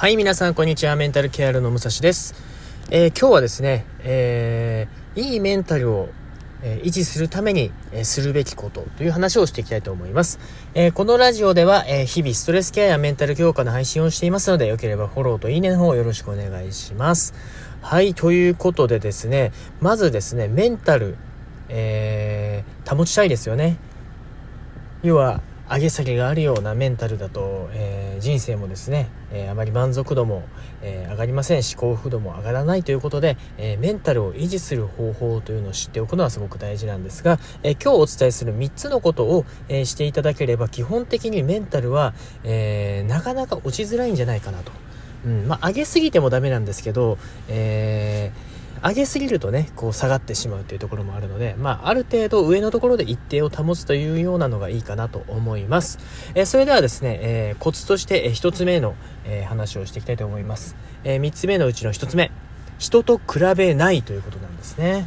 はい、皆さん、こんにちは。メンタルケアルの武蔵です。えー、今日はですね、えー、いいメンタルを、えー、維持するために、えするべきことという話をしていきたいと思います。えこのラジオでは、え日々ストレスケアやメンタル強化の配信をしていますので、よければフォローといいねの方よろしくお願いします。はい、ということでですね、まずですね、メンタル、え保ちたいですよね。要は、上げ下げがあるようなメンタルだと、えー、人生もですね、えー、あまり満足度も、えー、上がりませんし幸福度も上がらないということで、えメンタルを維持する方法というのを知っておくのはすごく大事なんですが、え今日お伝えする3つのことを、えしていただければ基本的にメンタルは、えなかなか落ちづらいんじゃないかなと。うんまあ、上げすぎてもダメなんですけど、えー上げすぎるとねこう下がってしまうというところもあるので、まあ、ある程度上のところで一定を保つというようなのがいいかなと思います、えー、それではですね、えー、コツとして、え、1つ目の、えー、話をしていきたいと思います、え、3つ目のうちの1つ目。人と比べないということなんですね。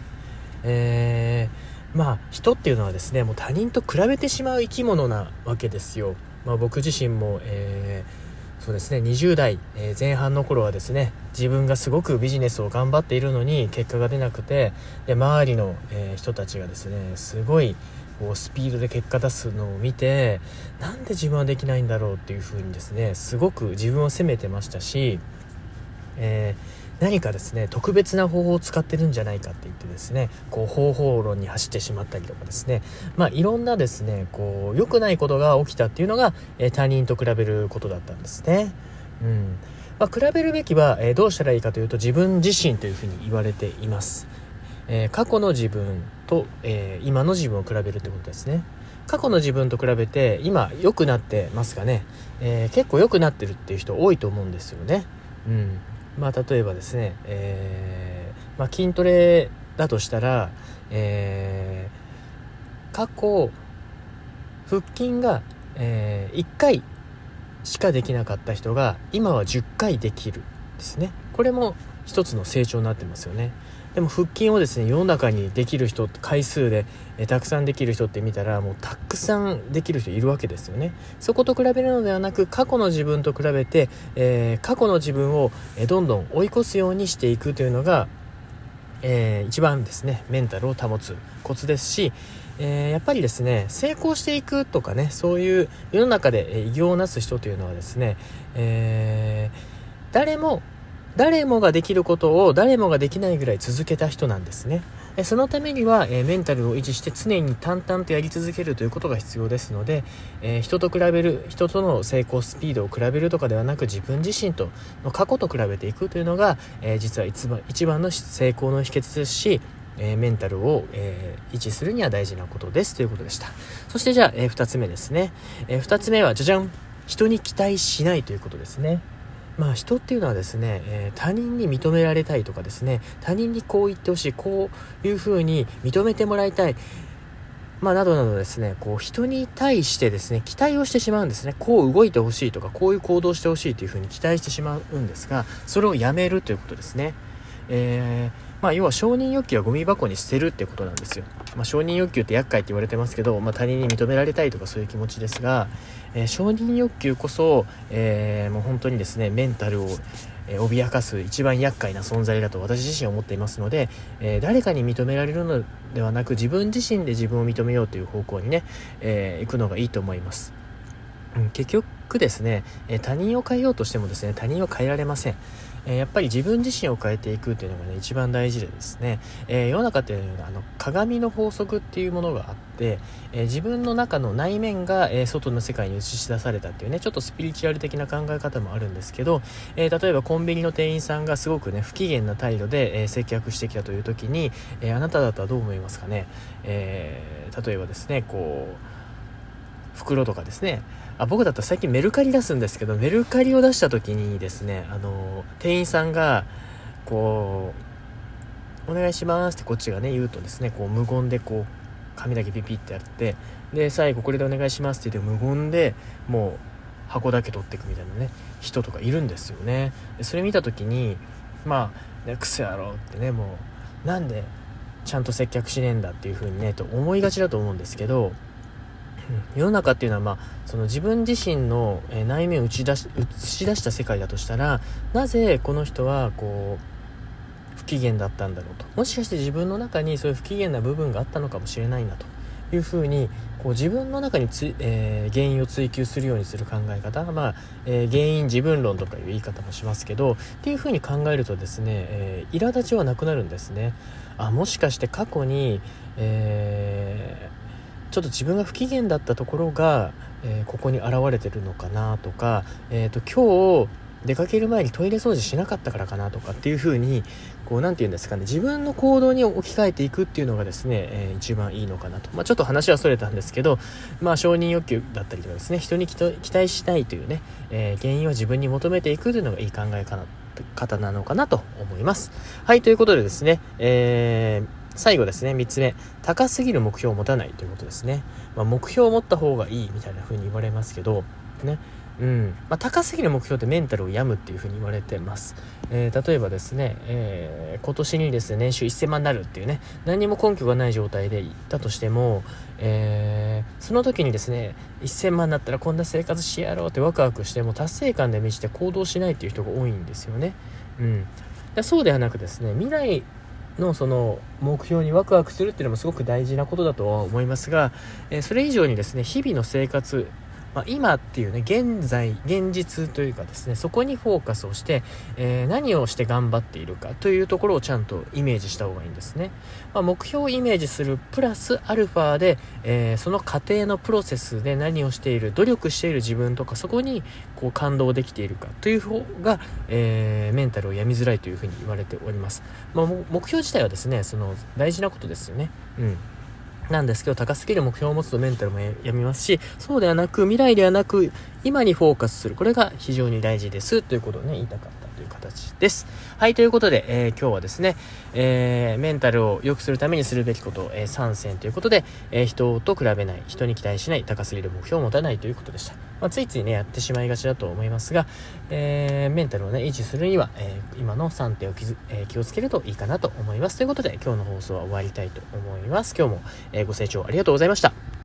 え、まあ人っていうのはですねもう他人と比べてしまう生き物なわけですよ、まあ、僕自身も、えーそうですね。20代、え前半の頃はですね自分がすごくビジネスを頑張っているのに結果が出なくてで周りの、え人たちがですねすごいこうスピードで結果出すのを見てなんで自分はできないんだろうっていう風にですねすごく自分を責めてましたし、えー何かですね特別な方法を使ってるんじゃないかって言ってですねこう方法論に走ってしまったりとかですねまあいろんなですねこう良くないことが起きたっていうのが、え他人と比べることだったんですね。うんまあ、比べるべきは、えどうしたらいいかというと自分自身というふうに言われています。えー、過去の自分と、えー、今の自分を比べるってことですね。過去の自分と比べて今良くなってますかね、えー、結構良くなってるっていう人多いと思うんですよね。うん。まあ、例えばですね、えー、まあ、筋トレだとしたら、えー、過去腹筋が、えー、1回しかできなかった人が今は10回できるですね。これも一つの成長になってますよね。でも腹筋をですね世の中にできる人回数でえたくさんできる人って見たらもうたくさんできる人いるわけですよね。そこと比べるのではなく過去の自分と比べて、えー、過去の自分をどんどん追い越すようにしていくというのが、えー、一番ですねメンタルを保つコツですしえー、やっぱりですね成功していくとかねそういう世の中で偉業をなす人というのはですね、えー、誰も誰もができることを誰もができないぐらい続けた人なんですね。そのためには、えメンタルを維持して常に淡々とやり続けるということが必要ですので、え人と比べる人との成功スピードを比べるとかではなく自分自身との過去と比べていくというのが、え実は一番一番の成功の秘訣ですし、えメンタルを、え維持するには大事なことですということでした。そしてじゃあ、え2つ目ですね、え2つ目はじゃじゃん。人に期待しないということですね。まあ人っていうのはですね、えー、他人に認められたいとかですね、他人にこう言ってほしい、こういうふうに認めてもらいたい、まあ、などなどですね、こう人に対してですね、期待をしてしまうんですね。こう動いてほしいとか、こういう行動してほしいというふうに期待してしまうんですが、それをやめるということですね。えーまあ、要は承認欲求はゴミ箱に捨てるってことなんですよ。まあ、承認欲求って厄介って言われてますけど、まあ、他人に認められたいとかそういう気持ちですが、えー、承認欲求こそ、えー、もう本当にですね、メンタルを、え、脅かす一番厄介な存在だと私自身思っていますので、え誰かに認められるのではなく自分自身で自分を認めようという方向にね、え行くのがいいと思います。うん、結局ですね、え他人を変えようとしてもですね、他人は変えられません。えやっぱり自分自身を変えていくっていうのがね、一番大事でですね、えー、世の中っていうのはあの鏡の法則っていうものがあって、えー、自分の中の内面が、え外の世界に映し出されたっていうね、ちょっとスピリチュアル的な考え方もあるんですけど、え例えばコンビニの店員さんがすごくね、不機嫌な態度で、え接客してきたという時に、えあなただったらどう思いますかね、え例えばですね、こう、袋とかですね、あ僕だったら最近メルカリ出すんですけどメルカリを出した時にですねあの店員さんがこう「お願いします」ってこっちがね言うとですねこう無言でこう紙だけピピってやってで最後これでお願いしますって言って無言でもう箱だけ取っていくみたいなね人とかいるんですよね。それ見た時にまあ、ね、クソ野郎ってねもうなんでちゃんと接客しねえんだっていう風にねと思いがちだと思うんですけど世の中っていうのは、まあ、その自分自身の内面を打ち出し映し出した世界だとしたらなぜこの人はこう不機嫌だったんだろうと。もしかして自分の中にそういう不機嫌な部分があったのかもしれないなと。いうふうにこう自分の中につ、えー、原因を追求するようにする考え方、まあえー、原因自分論とかいう言い方もしますけどっていうふうに考えるとですね、えー、苛立ちはなくなるんですね。あもしかして過去に、えーちょっと自分が不機嫌だったところが、えここに現れてるのかなとか、えーと今日出かける前にトイレ掃除しなかったからかなとかっていう風にこう何て言うんですかね自分の行動に置き換えていくっていうのがですね、えー、一番いいのかなと、まあ、ちょっと話はそれたんですけど、まあ、承認欲求だったりとかですね人に期待したいというね、えー、原因は自分に求めていくというのがいい考え方なのかなと思います。はいということでですね、えー最後ですね、3つ目。高すぎる目標を持たないということですね。まあ、目標を持った方がいいみたいな風に言われますけど、ね、うん。まあ、高すぎる目標ってメンタルを病むっていうふうに言われてます、えー、例えばですね、えー、今年にですね年収1000万になるっていうね。何も根拠がない状態でいったとしても、えー、その時にですね1000万になったらこんな生活しやろうってワクワクしても達成感で満ちて行動しないっていう人が多いんですよね、うん、そうではなくですね未来のその目標にワクワクするっていうのもすごく大事なことだとは思いますが、えそれ以上にですね日々の生活まあ、今っていうね、現在、現実というかですね、そこにフォーカスをして、えー、何をして頑張っているかというところをちゃんとイメージした方がいいんですね。まあ、目標をイメージするプラスアルファで、えー、その過程のプロセスで何をしている、努力している自分とか、そこにこう感動できているかという方が、えー、メンタルを病みづらいというふうに言われております。まあ、目標自体はですね、その大事なことですよね。うん。なんですけど、高すぎる目標を持つとメンタルもやみますし、そうではなく、未来ではなく、今にフォーカスする。これが非常に大事です。ということをね、言いたかったという形です。はい、ということで、えー、今日はですね、えー、メンタルを良くするためにするべきこと、えー、3選ということで、え人と比べない、人に期待しない、高すぎる目標を持たないということでした。まあ、ついついね、やってしまいがちだと思いますが、えメンタルをね、維持するには、え今の3点を気,、え気をつけるといいかなと思います。ということで、今日の放送は終わりたいと思います。今日も、えご清聴ありがとうございました。